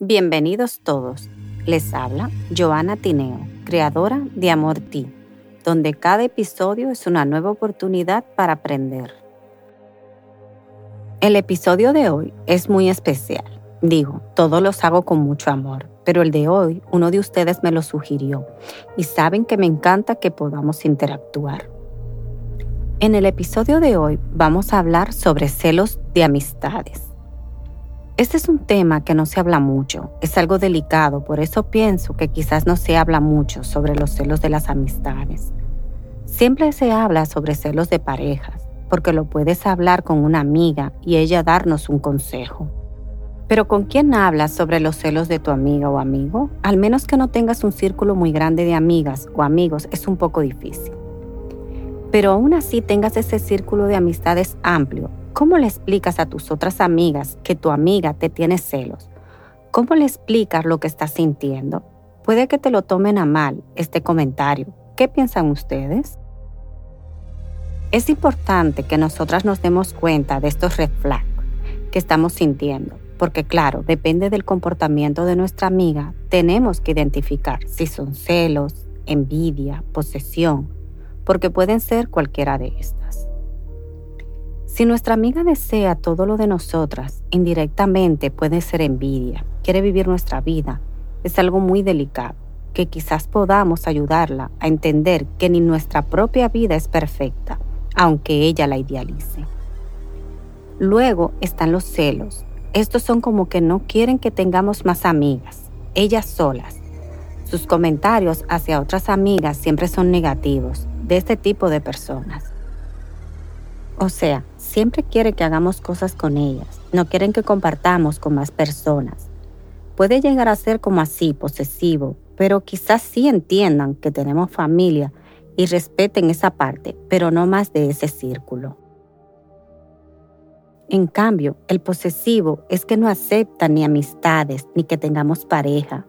Bienvenidos todos. Les habla Joana Tineo, creadora de Amor Ti, donde cada episodio es una nueva oportunidad para aprender. El episodio de hoy es muy especial. Digo, todos los hago con mucho amor, pero el de hoy uno de ustedes me lo sugirió y saben que me encanta que podamos interactuar. En el episodio de hoy vamos a hablar sobre celos de amistades. Este es un tema que no se habla mucho, es algo delicado, por eso pienso que quizás no se habla mucho sobre los celos de las amistades. Siempre se habla sobre celos de parejas, porque lo puedes hablar con una amiga y ella darnos un consejo. Pero ¿con quién hablas sobre los celos de tu amiga o amigo? Al menos que no tengas un círculo muy grande de amigas o amigos, es un poco difícil. Pero aún así tengas ese círculo de amistades amplio, ¿Cómo le explicas a tus otras amigas que tu amiga te tiene celos? ¿Cómo le explicas lo que estás sintiendo? Puede que te lo tomen a mal este comentario. ¿Qué piensan ustedes? Es importante que nosotras nos demos cuenta de estos red que estamos sintiendo, porque claro, depende del comportamiento de nuestra amiga, tenemos que identificar si son celos, envidia, posesión, porque pueden ser cualquiera de estas. Si nuestra amiga desea todo lo de nosotras, indirectamente puede ser envidia, quiere vivir nuestra vida, es algo muy delicado, que quizás podamos ayudarla a entender que ni nuestra propia vida es perfecta, aunque ella la idealice. Luego están los celos. Estos son como que no quieren que tengamos más amigas, ellas solas. Sus comentarios hacia otras amigas siempre son negativos de este tipo de personas. O sea, siempre quiere que hagamos cosas con ellas, no quieren que compartamos con más personas. Puede llegar a ser como así, posesivo, pero quizás sí entiendan que tenemos familia y respeten esa parte, pero no más de ese círculo. En cambio, el posesivo es que no acepta ni amistades, ni que tengamos pareja.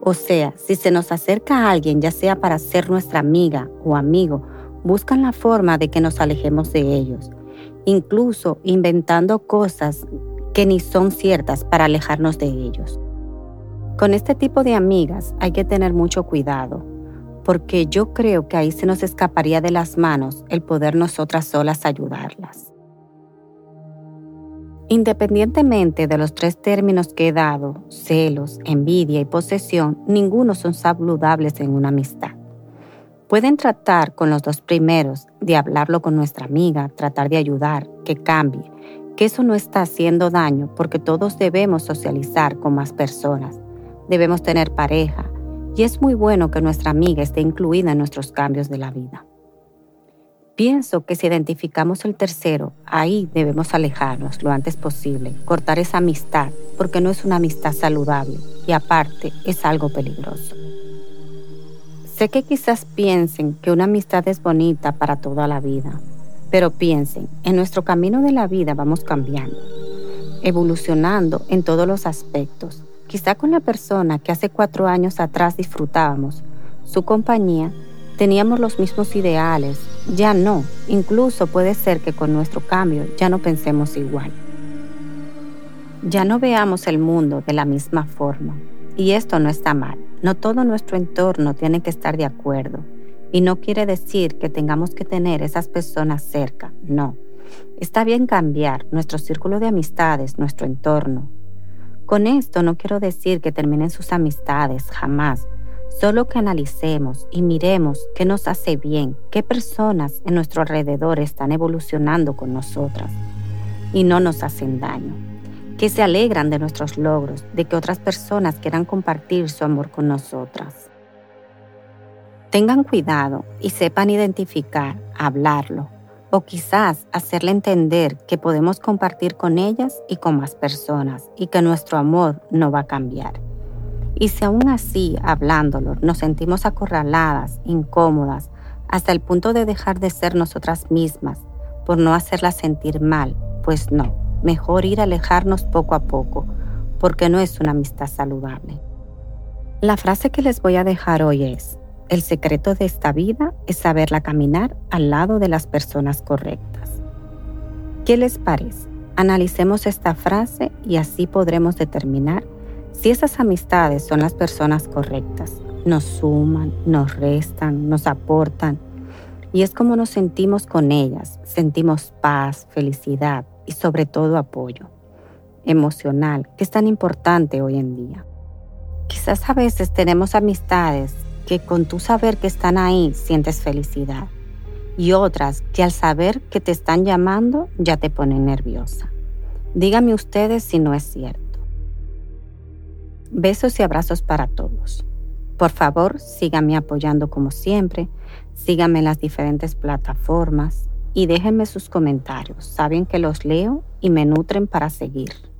O sea, si se nos acerca a alguien, ya sea para ser nuestra amiga o amigo, buscan la forma de que nos alejemos de ellos, incluso inventando cosas que ni son ciertas para alejarnos de ellos. Con este tipo de amigas hay que tener mucho cuidado, porque yo creo que ahí se nos escaparía de las manos el poder nosotras solas ayudarlas. Independientemente de los tres términos que he dado, celos, envidia y posesión, ninguno son saludables en una amistad. Pueden tratar con los dos primeros, de hablarlo con nuestra amiga, tratar de ayudar, que cambie, que eso no está haciendo daño porque todos debemos socializar con más personas, debemos tener pareja y es muy bueno que nuestra amiga esté incluida en nuestros cambios de la vida. Pienso que si identificamos el tercero, ahí debemos alejarnos lo antes posible, cortar esa amistad, porque no es una amistad saludable y aparte es algo peligroso. Sé que quizás piensen que una amistad es bonita para toda la vida, pero piensen, en nuestro camino de la vida vamos cambiando, evolucionando en todos los aspectos. Quizá con la persona que hace cuatro años atrás disfrutábamos, su compañía, teníamos los mismos ideales, ya no, incluso puede ser que con nuestro cambio ya no pensemos igual. Ya no veamos el mundo de la misma forma, y esto no está mal. No todo nuestro entorno tiene que estar de acuerdo. Y no quiere decir que tengamos que tener esas personas cerca, no. Está bien cambiar nuestro círculo de amistades, nuestro entorno. Con esto no quiero decir que terminen sus amistades, jamás. Solo que analicemos y miremos qué nos hace bien, qué personas en nuestro alrededor están evolucionando con nosotras y no nos hacen daño que se alegran de nuestros logros, de que otras personas quieran compartir su amor con nosotras. Tengan cuidado y sepan identificar, hablarlo, o quizás hacerle entender que podemos compartir con ellas y con más personas y que nuestro amor no va a cambiar. Y si aún así, hablándolo, nos sentimos acorraladas, incómodas, hasta el punto de dejar de ser nosotras mismas por no hacerlas sentir mal, pues no, mejor ir a alejarnos poco a poco, porque no es una amistad saludable. La frase que les voy a dejar hoy es, el secreto de esta vida es saberla caminar al lado de las personas correctas. ¿Qué les parece? Analicemos esta frase y así podremos determinar Si esas amistades son las personas correctas, nos suman, nos restan, nos aportan, y es como nos sentimos con ellas, sentimos paz, felicidad sobre todo apoyo emocional, que es tan importante hoy en día. Quizás a veces tenemos amistades que con tu saber que están ahí sientes felicidad y otras que al saber que te están llamando ya te ponen nerviosa. Díganme ustedes si no es cierto. Besos y abrazos para todos. Por favor, síganme apoyando como siempre, síganme en las diferentes plataformas y déjenme sus comentarios. Saben que los leo y me nutren para seguir.